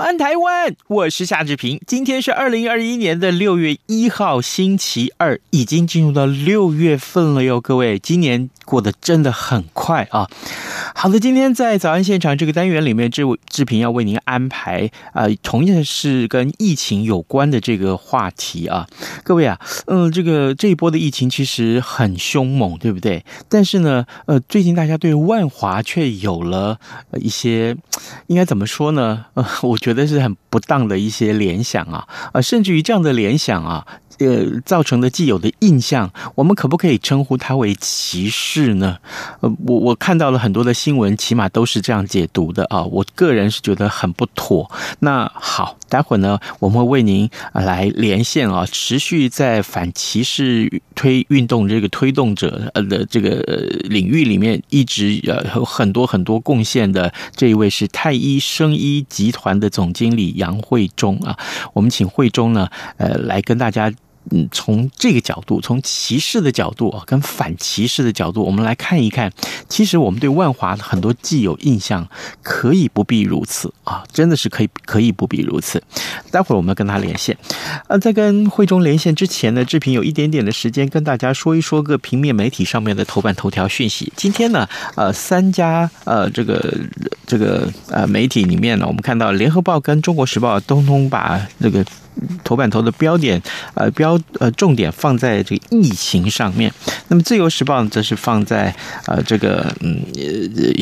安台湾，我是夏志平。今天是二零二一年的六月一号，星期二，已经进入到六月份了哟，各位，今年过得真的很快啊。好的，今天在早安现场这个单元里面，志志平要为您安排、呃，同样是跟疫情有关的这个话题啊。各位啊，嗯、这个这一波的疫情其实很凶猛，对不对？但是呢，呃，最近大家对万华却有了一些，应该怎么说呢？呃，我觉得是很不当的一些联想啊，呃，甚至于这样的联想啊。呃，造成的既有的印象，我们可不可以称呼它为歧视呢？呃，我我看到了很多的新闻，起码都是这样解读的啊。我个人是觉得很不妥。那好，待会儿呢，我们会为您来连线啊，持续在反歧视推运动这个推动者呃的这个领域里面，一直呃有很多很多贡献的这一位是太医生医集团的总经理杨慧忠啊。我们请慧忠呢，呃，来跟大家。嗯，从这个角度，从歧视的角度啊，跟反歧视的角度，我们来看一看。其实我们对万华的很多既有印象，可以不必如此啊，真的是可以可以不必如此。待会儿我们跟他连线。呃，在跟会中连线之前呢，志平有一点点的时间跟大家说一说个平面媒体上面的头版头条讯息。今天呢，呃，三家呃这个这个呃媒体里面呢，我们看到联合报跟中国时报通通把这个。头版头的标点，呃标呃重点放在这个疫情上面。那么自由时报，则是放在呃这个嗯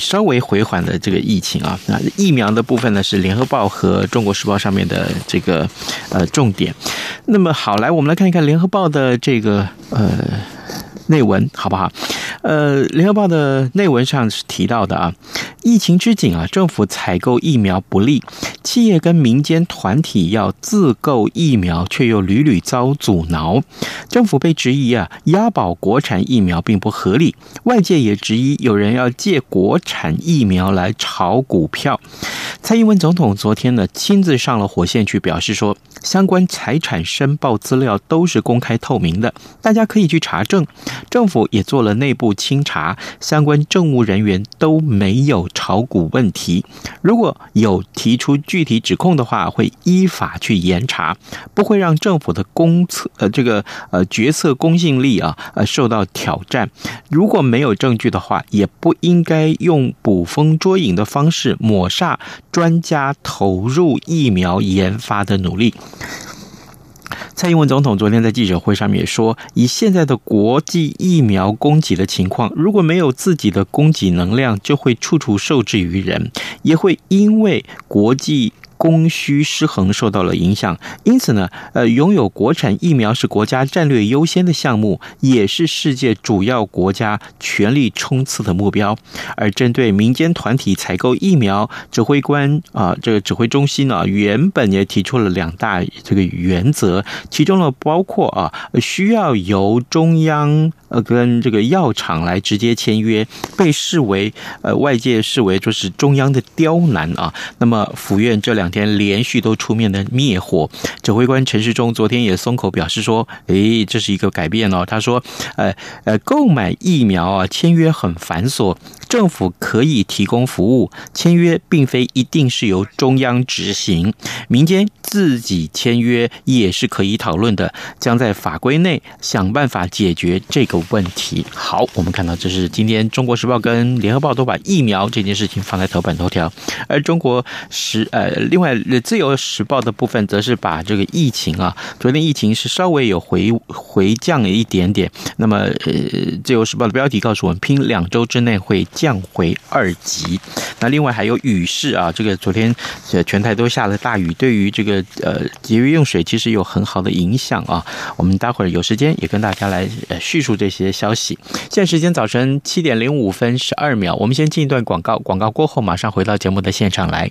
稍微回缓的这个疫情啊。那疫苗的部分呢，是联合报和中国时报上面的这个呃重点。那么好，来我们来看一看联合报的这个呃内文，好不好？呃，联合报的内文上是提到的啊，疫情之紧啊，政府采购疫苗不利，企业跟民间团体要自购疫苗，却又屡屡遭阻挠。政府被质疑啊，押宝国产疫苗并不合理，外界也质疑有人要借国产疫苗来炒股票。蔡英文总统昨天呢，亲自上了火线去表示说，相关财产申报资料都是公开透明的，大家可以去查证。政府也做了内部。清查相关政务人员都没有炒股问题，如果有提出具体指控的话，会依法去严查，不会让政府的公测呃这个呃决策公信力啊呃受到挑战。如果没有证据的话，也不应该用捕风捉影的方式抹煞专家投入疫苗研发的努力。蔡英文总统昨天在记者会上面也说，以现在的国际疫苗供给的情况，如果没有自己的供给能量，就会处处受制于人，也会因为国际。供需失衡受到了影响，因此呢，呃，拥有国产疫苗是国家战略优先的项目，也是世界主要国家全力冲刺的目标。而针对民间团体采购疫苗，指挥官啊，这个指挥中心呢，原本也提出了两大这个原则，其中呢包括啊，需要由中央。呃，跟这个药厂来直接签约，被视为呃外界视为就是中央的刁难啊。那么府院这两两天连续都出面的灭火，指挥官陈世忠昨天也松口表示说，诶，这是一个改变哦。他说，呃呃，购买疫苗啊，签约很繁琐，政府可以提供服务，签约并非一定是由中央执行，民间自己签约也是可以讨论的，将在法规内想办法解决这个。问题好，我们看到这是今天《中国时报》跟《联合报》都把疫苗这件事情放在头版头条，而《中国时》呃，另外《自由时报》的部分则是把这个疫情啊，昨天疫情是稍微有回回降了一点点。那么，呃，《自由时报》的标题告诉我们，拼两周之内会降回二级。那另外还有雨势啊，这个昨天全台都下了大雨，对于这个呃节约用水其实有很好的影响啊。我们待会儿有时间也跟大家来叙述这些消息。现在时间早晨七点零五分十二秒，我们先进一段广告，广告过后马上回到节目的现场来。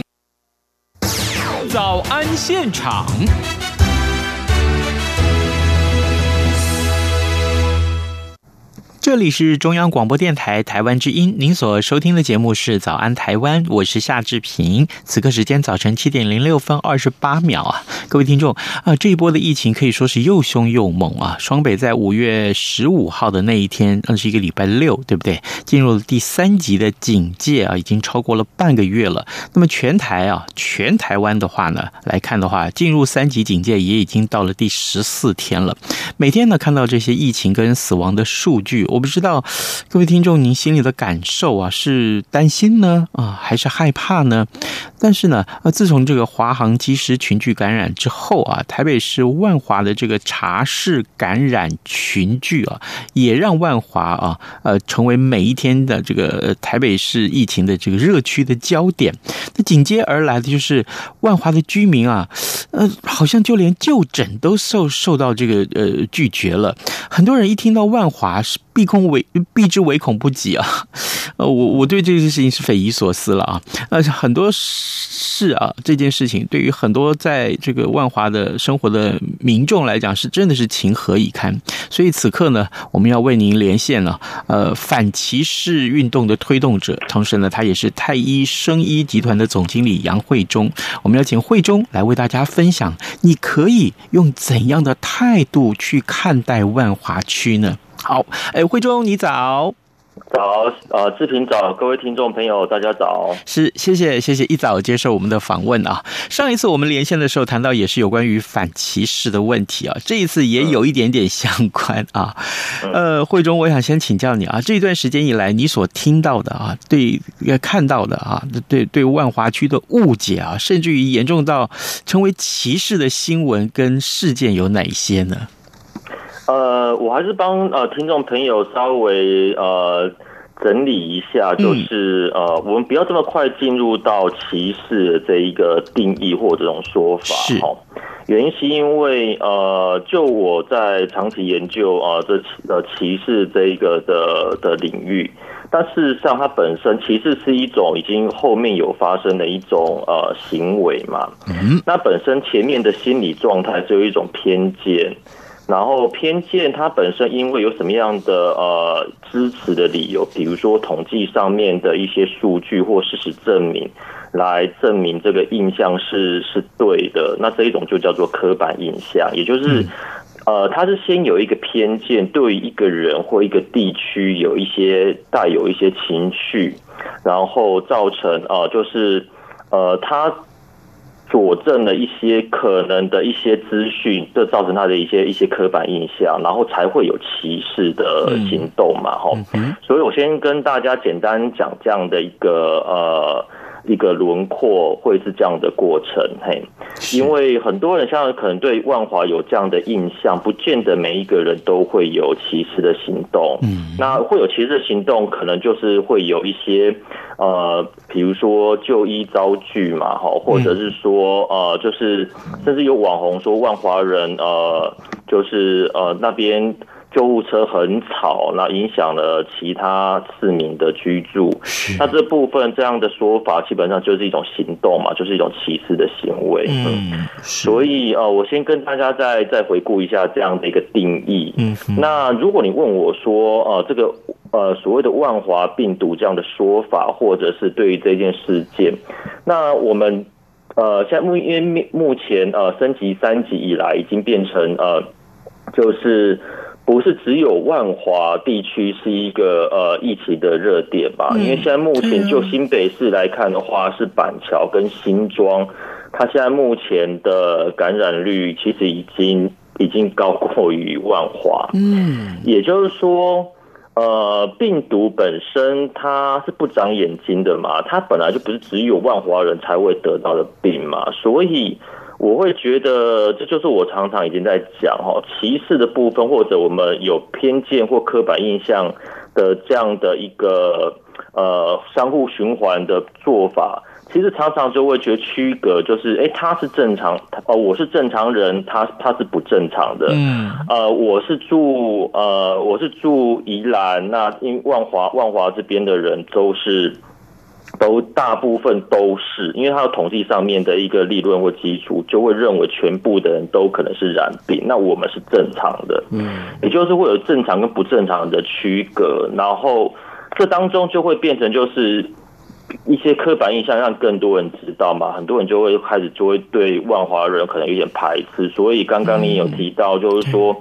早安现场。这里是中央广播电台台湾之音，您所收听的节目是《早安台湾》，我是夏志平。此刻时间早晨七点零六分二十八秒啊，各位听众啊，这一波的疫情可以说是又凶又猛啊！双北在五月十五号的那一天，那是一个礼拜六，对不对？进入了第三级的警戒啊，已经超过了半个月了。那么全台啊，全台湾的话呢，来看的话，进入三级警戒也已经到了第十四天了。每天呢，看到这些疫情跟死亡的数据。我不知道各位听众您心里的感受啊，是担心呢啊，还是害怕呢？但是呢，呃，自从这个华航机师群聚感染之后啊，台北市万华的这个茶室感染群聚啊，也让万华啊，呃，成为每一天的这个台北市疫情的这个热区的焦点。那紧接而来的就是万华的居民啊，呃，好像就连就诊都受受到这个呃拒绝了。很多人一听到万华是。避恐为避之唯恐不及啊！呃，我我对这件事情是匪夷所思了啊！呃，很多事啊，这件事情对于很多在这个万华的生活的民众来讲，是真的是情何以堪。所以此刻呢，我们要为您连线了，呃，反歧视运动的推动者，同时呢，他也是太医生医集团的总经理杨慧忠。我们要请慧忠来为大家分享，你可以用怎样的态度去看待万华区呢？好，哎，慧中，你早，早，呃，志平早，各位听众朋友，大家早，是，谢谢，谢谢，一早接受我们的访问啊。上一次我们连线的时候谈到也是有关于反歧视的问题啊，这一次也有一点点相关啊。呃，慧中，我想先请教你啊，这一段时间以来你所听到的啊，对，看到的啊，对对万华区的误解啊，甚至于严重到成为歧视的新闻跟事件有哪些呢？呃，我还是帮呃听众朋友稍微呃整理一下，就是呃，我们不要这么快进入到歧视的这一个定义或这种说法。是，原因是因为呃，就我在长期研究啊、呃，这呃歧视这一个的的领域，但事实上它本身歧视是一种已经后面有发生的一种呃行为嘛。嗯，那本身前面的心理状态就有一种偏见。然后偏见它本身因为有什么样的呃支持的理由，比如说统计上面的一些数据或事实证明，来证明这个印象是是对的，那这一种就叫做刻板印象，也就是呃，它是先有一个偏见，对于一个人或一个地区有一些带有一些情绪，然后造成呃就是呃它。佐证了一些可能的一些资讯，这造成他的一些一些刻板印象，然后才会有歧视的行动嘛，哈、嗯。所以我先跟大家简单讲这样的一个呃一个轮廓，会是这样的过程，嘿。因为很多人现在可能对万华有这样的印象，不见得每一个人都会有歧视的行动。嗯，那会有歧视的行动，可能就是会有一些。呃，比如说就医遭拒嘛，哈，或者是说，呃，就是甚至有网红说万华人，呃，就是呃那边救护车很吵，那影响了其他市民的居住。那这部分这样的说法，基本上就是一种行动嘛，就是一种歧视的行为。嗯，所以呃，我先跟大家再再回顾一下这样的一个定义。嗯，那如果你问我说，呃，这个呃所谓的万华病毒这样的说法，或者是对于这件事件，那我们呃现在目因为目前呃升级三级以来，已经变成呃就是。不是只有万华地区是一个呃疫情的热点吧？因为现在目前就新北市来看的话，是板桥跟新庄，它现在目前的感染率其实已经已经高过于万华。嗯，也就是说，呃，病毒本身它是不长眼睛的嘛，它本来就不是只有万华人才会得到的病嘛，所以。我会觉得，这就是我常常已经在讲哈，歧视的部分，或者我们有偏见或刻板印象的这样的一个呃相互循环的做法，其实常常就会觉得区隔，就是哎，他是正常，哦，我是正常人，他他是不正常的，嗯，呃，我是住呃我是住宜兰，那因万华万华这边的人都是。都大部分都是，因为它的统计上面的一个理论或基础，就会认为全部的人都可能是染病，那我们是正常的，嗯，也就是会有正常跟不正常的区隔，然后这当中就会变成就是一些刻板印象，让更多人知道嘛，很多人就会开始就会对万华人可能有点排斥，所以刚刚你有提到就是说，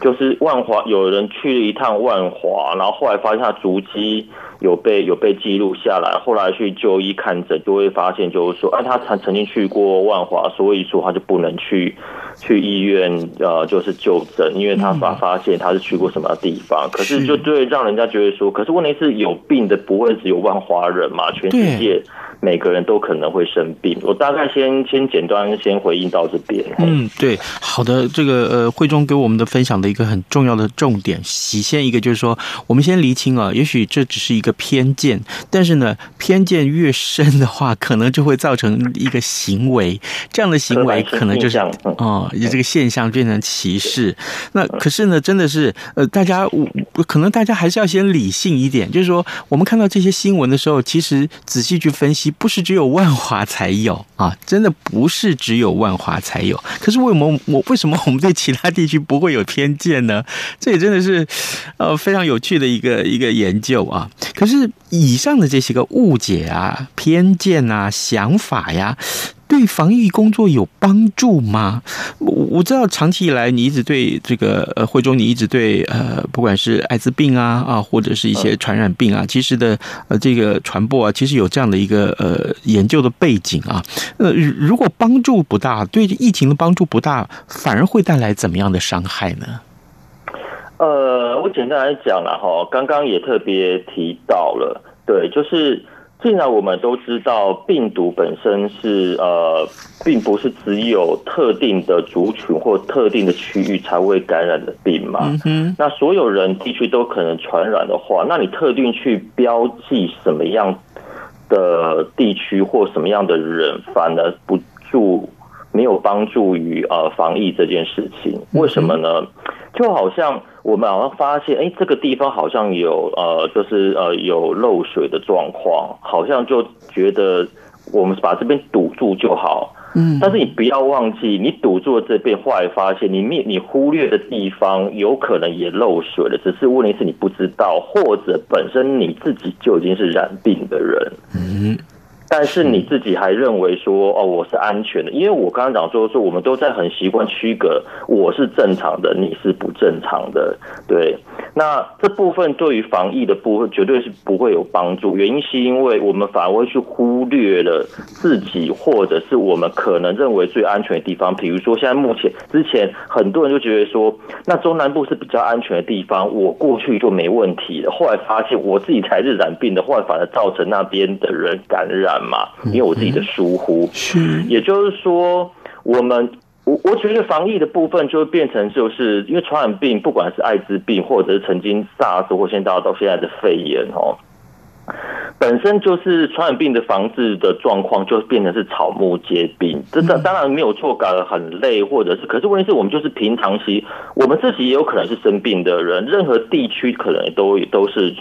就是万华有人去了一趟万华，然后后来发现他足迹。有被有被记录下来，后来去就医看诊，就会发现就是说，哎，他曾曾经去过万华，所以说他就不能去去医院，呃，就是就诊，因为他发发现他是去过什么地方。可是就对让人家觉得说，可是问题是有病的不会只有万华人嘛，全世界。每个人都可能会生病，我大概先先简单先回应到这边。嗯，对，好的，这个呃，慧中给我们的分享的一个很重要的重点，体现一个就是说，我们先厘清啊，也许这只是一个偏见，但是呢，偏见越深的话，可能就会造成一个行为，这样的行为可能就是哦，以这个现象变成歧视。那可是呢，真的是呃，大家我可能大家还是要先理性一点，就是说，我们看到这些新闻的时候，其实仔细去分析。不是只有万华才有啊，真的不是只有万华才有。可是为什么我为什么我们对其他地区不会有偏见呢？这也真的是呃非常有趣的一个一个研究啊。可是以上的这些个误解啊、偏见啊、想法呀。对防疫工作有帮助吗？我我知道长期以来你一直对这个呃，慧中你一直对呃，不管是艾滋病啊啊，或者是一些传染病啊，其实的呃这个传播啊，其实有这样的一个呃研究的背景啊。呃，如果帮助不大，对疫情的帮助不大，反而会带来怎么样的伤害呢？呃，我简单来讲了哈，刚刚也特别提到了，对，就是。既然我们都知道病毒本身是呃，并不是只有特定的族群或特定的区域才会感染的病嘛，嗯，那所有人地区都可能传染的话，那你特定去标记什么样的地区或什么样的人，反而不助没有帮助于呃防疫这件事情，为什么呢？就好像。我们好像发现，哎，这个地方好像有呃，就是呃有漏水的状况，好像就觉得我们把这边堵住就好。嗯，但是你不要忘记，你堵住了这边，后来发现你你你忽略的地方有可能也漏水了，只是问题是你不知道，或者本身你自己就已经是染病的人。嗯。但是你自己还认为说哦，我是安全的，因为我刚刚讲说说我们都在很习惯区隔，我是正常的，你是不正常的，对。那这部分对于防疫的部分绝对是不会有帮助，原因是因为我们反而会去忽略了自己或者是我们可能认为最安全的地方，比如说现在目前之前很多人就觉得说，那中南部是比较安全的地方，我过去就没问题了，后来发现我自己才是染病的，后来反而造成那边的人感染。嘛，因为我自己的疏忽，是，也就是说，我们我我觉得防疫的部分就会变成，就是因为传染病，不管是艾滋病，或者是曾经 SARS 或现在到现在的肺炎哦，本身就是传染病的防治的状况，就变成是草木皆兵。这当当然没有错，搞得很累，或者是，可是问题是我们就是平常期，我们自己也有可能是生病的人，任何地区可能都都是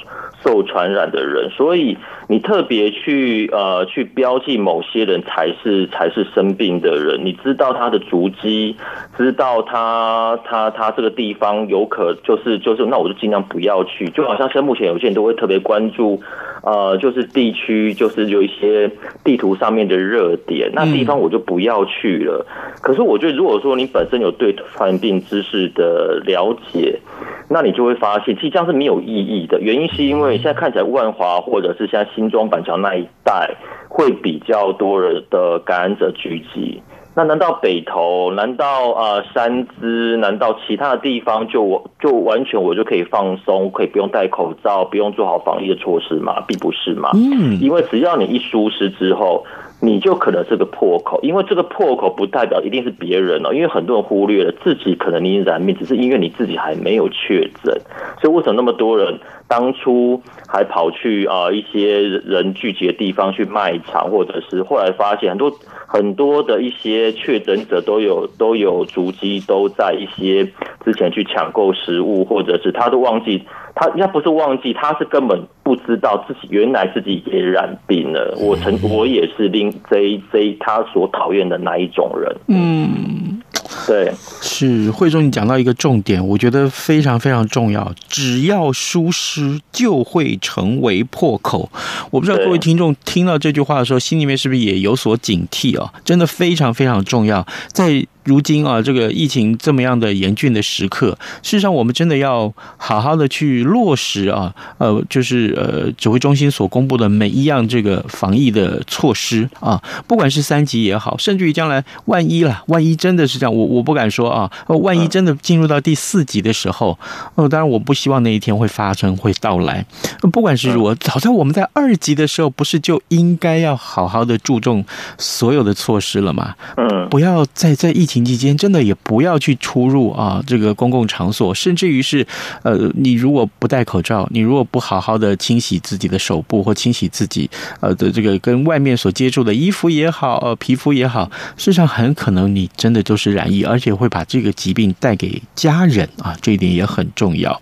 受传染的人，所以你特别去呃去标记某些人才是才是生病的人，你知道他的足迹，知道他他他这个地方有可就是就是，那我就尽量不要去，就好像现在目前有些人都会特别关注。呃，就是地区，就是有一些地图上面的热点，那地方我就不要去了。可是我觉得，如果说你本身有对传染病知识的了解，那你就会发现，其实这样是没有意义的。原因是因为现在看起来万华或者是现在新庄板桥那一带会比较多人的感染者聚集。那难道北投？难道啊三资？难道其他的地方就我就完全我就可以放松，可以不用戴口罩，不用做好防疫的措施吗？并不是嘛。嗯，因为只要你一疏失之后，你就可能是个破口。因为这个破口不代表一定是别人哦，因为很多人忽略了自己可能你染病，只是因为你自己还没有确诊。所以为什么那么多人当初还跑去啊一些人聚集的地方去卖场，或者是后来发现很多。很多的一些确诊者都有都有足迹，都在一些之前去抢购食物，或者是他都忘记，他应该不是忘记，他是根本不知道自己原来自己也染病了。我曾我也是令这这他所讨厌的那一种人。嗯。对，是惠中，你讲到一个重点，我觉得非常非常重要。只要疏失，就会成为破口。我不知道各位听众听到这句话的时候，心里面是不是也有所警惕啊？真的非常非常重要，在。如今啊，这个疫情这么样的严峻的时刻，事实上我们真的要好好的去落实啊，呃，就是呃指挥中心所公布的每一样这个防疫的措施啊，不管是三级也好，甚至于将来万一了，万一真的是这样，我我不敢说啊，万一真的进入到第四级的时候，呃，当然我不希望那一天会发生会到来。不管是如何，早在我们在二级的时候，不是就应该要好好的注重所有的措施了吗？嗯，不要再在疫情。期间真的也不要去出入啊，这个公共场所，甚至于是，呃，你如果不戴口罩，你如果不好好的清洗自己的手部或清洗自己呃的这个跟外面所接触的衣服也好，呃，皮肤也好，事实上很可能你真的就是染疫，而且会把这个疾病带给家人啊，这一点也很重要。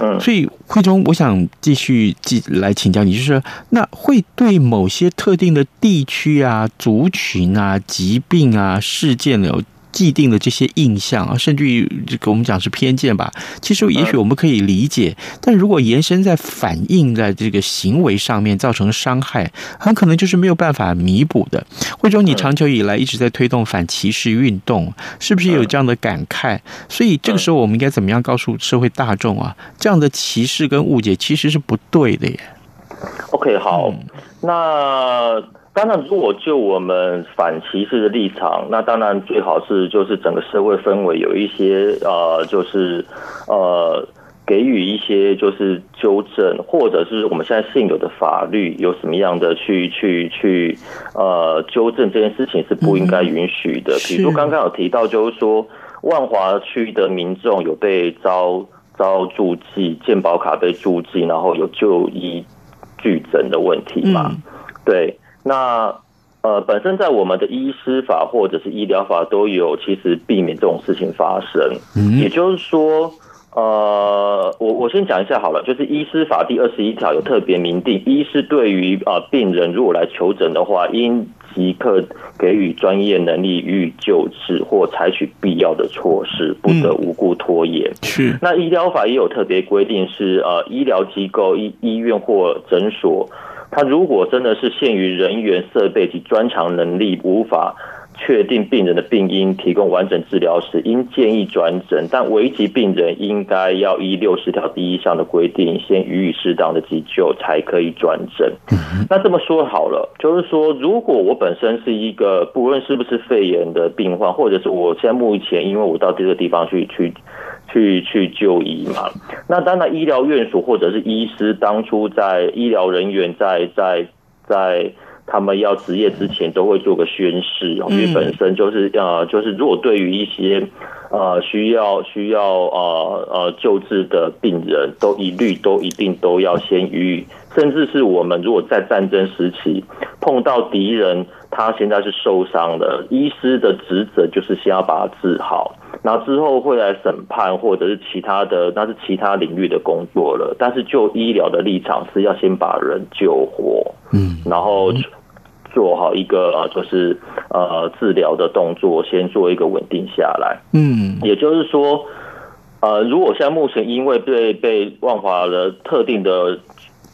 嗯，所以慧中，我想继续继来请教你，就是那会对某些特定的地区啊、族群啊、疾病啊、事件有既定的这些印象啊，甚至于这个我们讲是偏见吧。其实也许我们可以理解，但如果延伸在反映在这个行为上面造成伤害，很可能就是没有办法弥补的。惠州，你长久以来一直在推动反歧视运动，是不是有这样的感慨？所以这个时候我们应该怎么样告诉社会大众啊？这样的歧视跟误解其实是不对的耶。OK，好，那。当然，如果就我们反歧视的立场，那当然最好是就是整个社会氛围有一些呃，就是呃，给予一些就是纠正，或者是我们现在现有的法律有什么样的去去去呃纠正这件事情是不应该允许的。比如刚刚有提到，就是说万华区的民众有被遭遭注记健保卡被注记，然后有就医拒诊的问题嘛？对。那呃，本身在我们的医师法或者是医疗法都有，其实避免这种事情发生。嗯，也就是说，呃，我我先讲一下好了，就是医师法第二十一条有特别明定，医师对于啊病人如果来求诊的话，应即刻给予专业能力予以救治或采取必要的措施，不得无故拖延。是。那医疗法也有特别规定，是呃医疗机构、医医院或诊所。他如果真的是限于人员设备及专长能力，无法确定病人的病因，提供完整治疗时，应建议转诊。但危急病人应该要依六十条第一项的规定，先予以适当的急救，才可以转诊。那这么说好了，就是说，如果我本身是一个不论是不是肺炎的病患，或者是我现在目前因为我到这个地方去去。去去就医嘛？那当然，医疗院所或者是医师当初在医疗人员在在在他们要执业之前都会做个宣誓，因为本身就是呃，就是如果对于一些呃需要需要呃呃救治的病人，都一律都一定都要先予以，甚至是我们如果在战争时期碰到敌人，他现在是受伤的，医师的职责就是先要把他治好。然后之后会来审判，或者是其他的，那是其他领域的工作了。但是就医疗的立场是要先把人救活，嗯，然后做好一个呃，就是呃治疗的动作，先做一个稳定下来，嗯，也就是说，呃，如果现在目前因为被被万华的特定的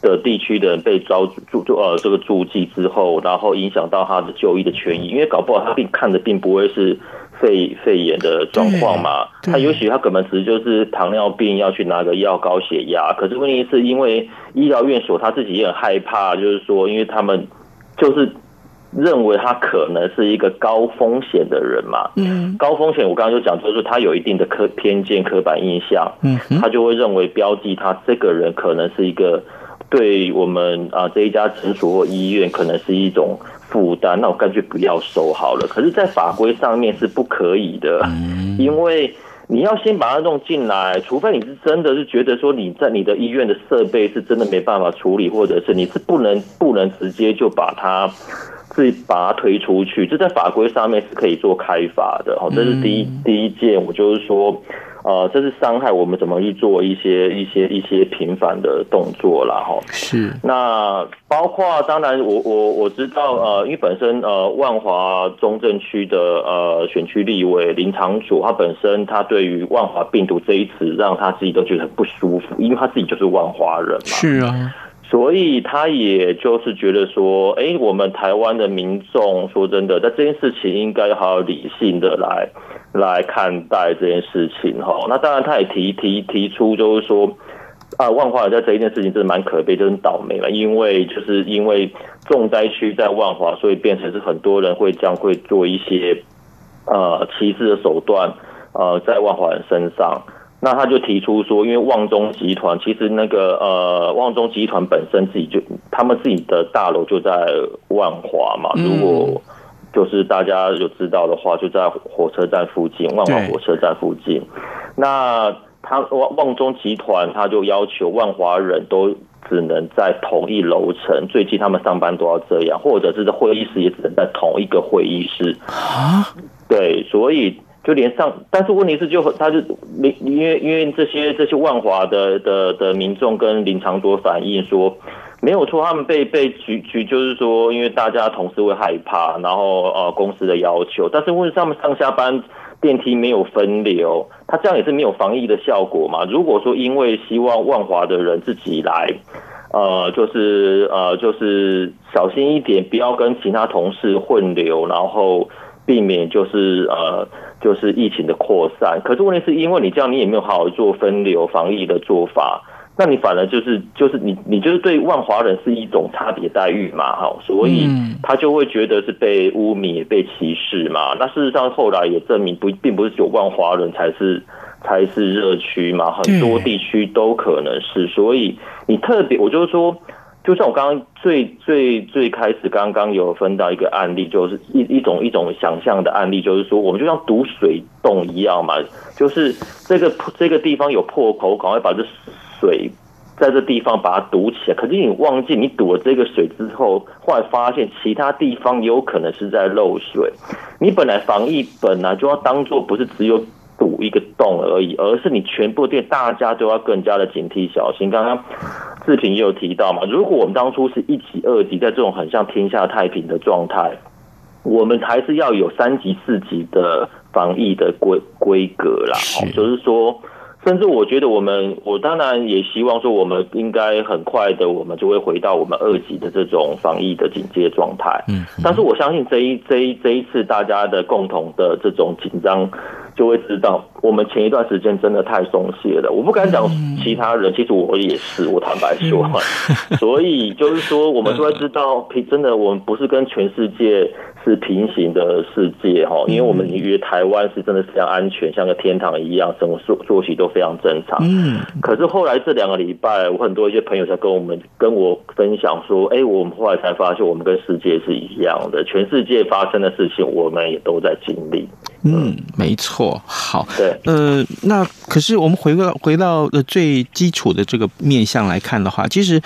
的地区的人被招住住呃这个驻记之后，然后影响到他的就医的权益，因为搞不好他并看的并不会是。肺肺炎的状况嘛，他也许他可能只是就是糖尿病要去拿个药高血压，可是问题是因为医疗院所他自己也很害怕，就是说，因为他们就是认为他可能是一个高风险的人嘛，嗯，高风险我刚刚就讲，就是他有一定的刻偏见、刻板印象，嗯，他就会认为标记他这个人可能是一个对我们啊这一家诊所或医院可能是一种。负担，那我干脆不要收好了。可是，在法规上面是不可以的，因为你要先把它弄进来，除非你是真的是觉得说你在你的医院的设备是真的没办法处理，或者是你是不能不能直接就把它自己把它推出去，这在法规上面是可以做开发的。好，这是第一第一件，我就是说。呃，这是伤害我们怎么去做一些一些一些频繁的动作啦。哈。是。那包括当然我，我我我知道，呃，因为本身呃万华中正区的呃选区立委林长主，他本身他对于万华病毒这一词，让他自己都觉得很不舒服，因为他自己就是万华人嘛。是啊。所以他也就是觉得说，哎，我们台湾的民众说真的，在这件事情应该好好理性的来。来看待这件事情哈，那当然他也提提提出，就是说啊，万华人在这一件事情真的蛮可悲，就是倒霉了，因为就是因为重灾区在万华，所以变成是很多人会将会做一些呃歧视的手段呃在万华人身上。那他就提出说，因为旺中集团其实那个呃旺中集团本身自己就他们自己的大楼就在万华嘛，如果。就是大家有知道的话，就在火车站附近，万华火车站附近。那他旺旺中集团，他就要求万华人都只能在同一楼层，最近他们上班都要这样，或者是在会议室也只能在同一个会议室。啊，对，所以就连上，但是问题是就，他就因因为因为这些这些万华的的的民众跟林昶佐反映说。没有错，他们被被局局就是说，因为大家同事会害怕，然后呃公司的要求，但是问他们上下班电梯没有分流，他这样也是没有防疫的效果嘛。如果说因为希望万华的人自己来，呃，就是呃就是小心一点，不要跟其他同事混流，然后避免就是呃就是疫情的扩散。可是问题是因为你这样，你也没有好好做分流防疫的做法。那你反而就是就是你你就是对万华人是一种差别待遇嘛，哈，所以他就会觉得是被污蔑、被歧视嘛。那事实上后来也证明不并不是只有万华人才是才是热区嘛，很多地区都可能是。所以你特别，我就是说，就像我刚刚最最最开始刚刚有分到一个案例，就是一一种一种想象的案例，就是说我们就像堵水洞一样嘛，就是这个这个地方有破口，赶快把这。水在这地方把它堵起来，可是你忘记你堵了这个水之后，后来发现其他地方有可能是在漏水。你本来防疫本来就要当做不是只有堵一个洞而已，而是你全部店大家都要更加的警惕小心。刚刚志平也有提到嘛，如果我们当初是一级、二级，在这种很像天下太平的状态，我们还是要有三级、四级的防疫的规规格啦。就是说。甚至我觉得，我们我当然也希望说，我们应该很快的，我们就会回到我们二级的这种防疫的警戒状态。嗯，但是我相信这一这一这一次大家的共同的这种紧张就会知道，我们前一段时间真的太松懈了。我不敢讲其他人，其实我也是，我坦白说。所以就是说，我们就会知道，平真的，我们不是跟全世界是平行的世界哈。因为我们以为台湾是真的非常安全，像个天堂一样，生活作作息都非常正常。嗯。可是后来这两个礼拜，我很多一些朋友在跟我们跟我分享说，哎，我们后来才发现，我们跟世界是一样的，全世界发生的事情，我们也都在经历。嗯，没错。好，对，呃，那可是我们回到回到呃最基础的这个面向来看的话，其实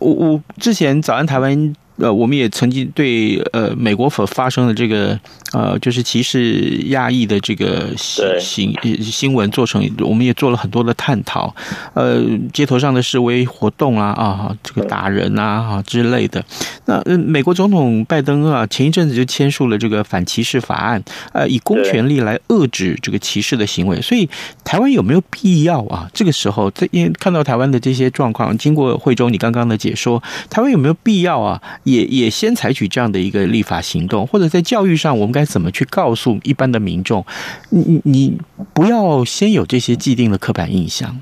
我我之前早安台湾。呃，我们也曾经对呃美国所发生的这个呃就是歧视亚裔的这个新新新闻做成，我们也做了很多的探讨。呃，街头上的示威活动啊啊，这个打人啊啊之类的。那美国总统拜登啊，前一阵子就签署了这个反歧视法案，呃，以公权力来遏制这个歧视的行为。所以台湾有没有必要啊？这个时候，在因为看到台湾的这些状况，经过惠州你刚刚的解说，台湾有没有必要啊？也也先采取这样的一个立法行动，或者在教育上，我们该怎么去告诉一般的民众？你你不要先有这些既定的刻板印象。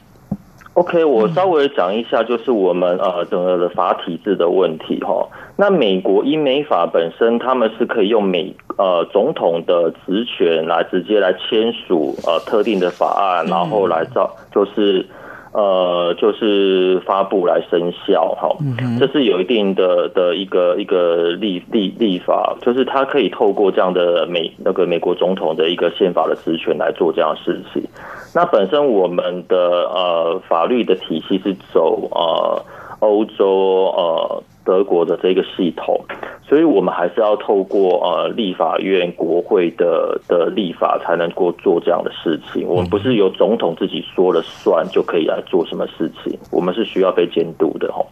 OK，我稍微讲一下，就是我们呃整个的法体制的问题哈。那美国英美法本身，他们是可以用美呃总统的职权来直接来签署呃特定的法案，然后来造就是。呃，就是发布来生效，哈，这是有一定的的一个一个立立立法，就是它可以透过这样的美那个美国总统的一个宪法的职权来做这样的事情。那本身我们的呃法律的体系是走呃欧洲呃。德国的这个系统，所以我们还是要透过呃立法院、国会的的立法才能够做这样的事情。我们不是由总统自己说了算就可以来做什么事情，我们是需要被监督的吼。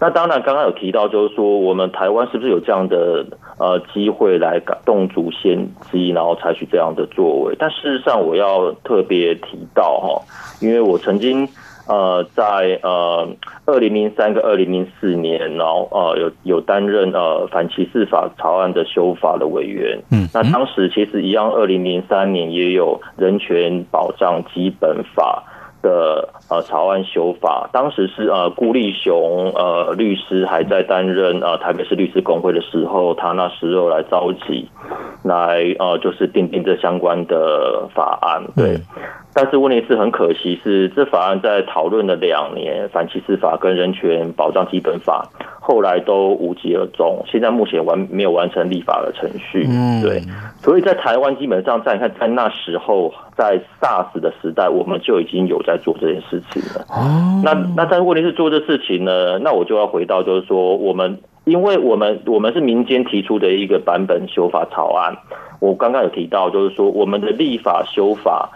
那当然，刚刚有提到就是说，我们台湾是不是有这样的呃机会来动足先机，然后采取这样的作为？但事实上，我要特别提到哈，因为我曾经。呃，在呃二零零三跟二零零四年，然后呃有有担任呃反歧视法草案的修法的委员。嗯，那当时其实一样，二零零三年也有人权保障基本法的呃草案修法。当时是呃顾立雄呃律师还在担任呃台北市律师工会的时候，他那时候来召集，来呃就是订定这相关的法案。对。但是问题是很可惜，是这法案在讨论了两年，反歧视法跟人权保障基本法后来都无疾而终，现在目前完没有完成立法的程序。嗯，对，所以在台湾基本上在你看在那时候，在 SARS 的时代，我们就已经有在做这件事情了。哦，那那但是问题是做这事情呢，那我就要回到就是说，我们因为我们我们是民间提出的一个版本修法草案，我刚刚有提到就是说我们的立法修法。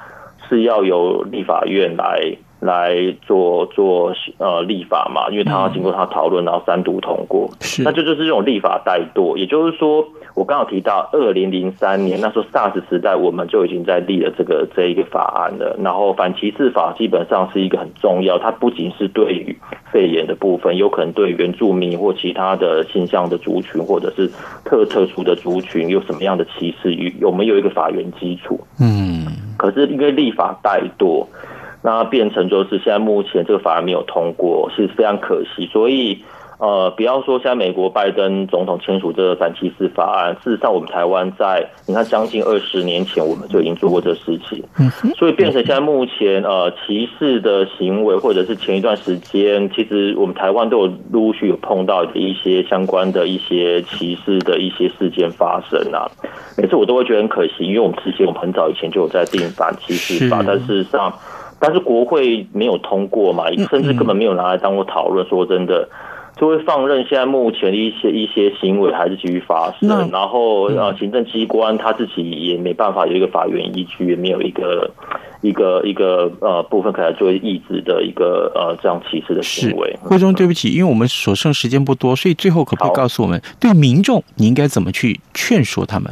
是要由立法院来来做做呃立法嘛，因为他要经过他讨论，然后三读通过，是那就就是这种立法怠惰。也就是说，我刚刚提到二零零三年那时候 SARS 时代，我们就已经在立了这个这一个法案了。然后反歧视法基本上是一个很重要，它不仅是对于肺炎的部分，有可能对原住民或其他的性向的族群，或者是特特殊的族群有什么样的歧视，有没有一个法源基础？嗯。可是因为立法怠惰，那变成就是现在目前这个法案没有通过，是非常可惜。所以呃，不要说现在美国拜登总统签署这个反歧视法案，事实上我们台湾在你看将近二十年前我们就已经做过这事情。所以变成现在目前呃歧视的行为，或者是前一段时间，其实我们台湾都有陆续有碰到一些相关的一些歧视的一些事件发生啊。每次我都会觉得很可惜，因为我们之前我们很早以前就有在订反歧视法，但事实上，但是国会没有通过嘛，甚至根本没有拿来当过讨论。说真的，就会放任现在目前的一些一些行为还是继续发生，然后呃，行政机关他自己也没办法有一个法院依据，也没有一个一个一个呃部分可以来作为抑制的一个呃这样歧视的行为。惠中，对不起，因为我们所剩时间不多，所以最后可不可以告诉我们，对民众你应该怎么去劝说他们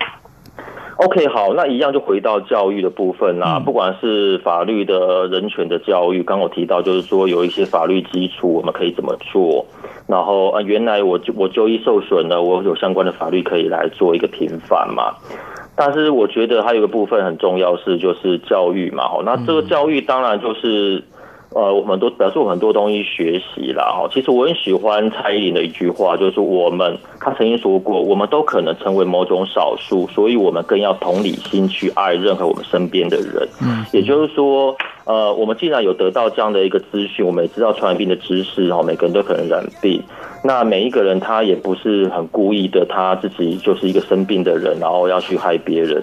？OK，好，那一样就回到教育的部分啦。不管是法律的人权的教育，刚我提到就是说有一些法律基础，我们可以怎么做？然后啊，原来我就我就医受损了，我有相关的法律可以来做一个平反嘛。但是我觉得还有一个部分很重要是就是教育嘛，好，那这个教育当然就是。呃，我们都表示我很多东西学习了哈。其实我很喜欢蔡依林的一句话，就是我们他曾经说过，我们都可能成为某种少数，所以我们更要同理心去爱任何我们身边的人。嗯，也就是说，呃，我们既然有得到这样的一个资讯，我们也知道传染病的知识，然后每个人都可能染病。那每一个人他也不是很故意的，他自己就是一个生病的人，然后要去害别人，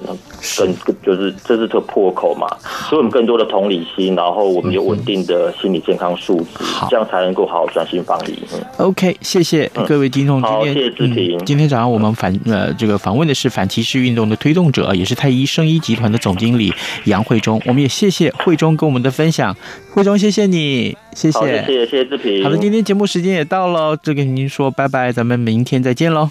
更就是这是个破口嘛。所以我们更多的同理心，然后我们有稳定的心理健康素质，这样才能够好好专心防疫。嗯，OK，谢谢各位听众。好，谢谢志平。今天早上我们反呃这个访问的是反歧视运动的推动者，也是太医生医集团的总经理杨慧忠。我们也谢谢慧忠跟我们的分享，慧中谢谢你，谢谢，谢谢谢谢志平。好的，今天节目时间也到了，这跟。您说拜拜，咱们明天再见喽。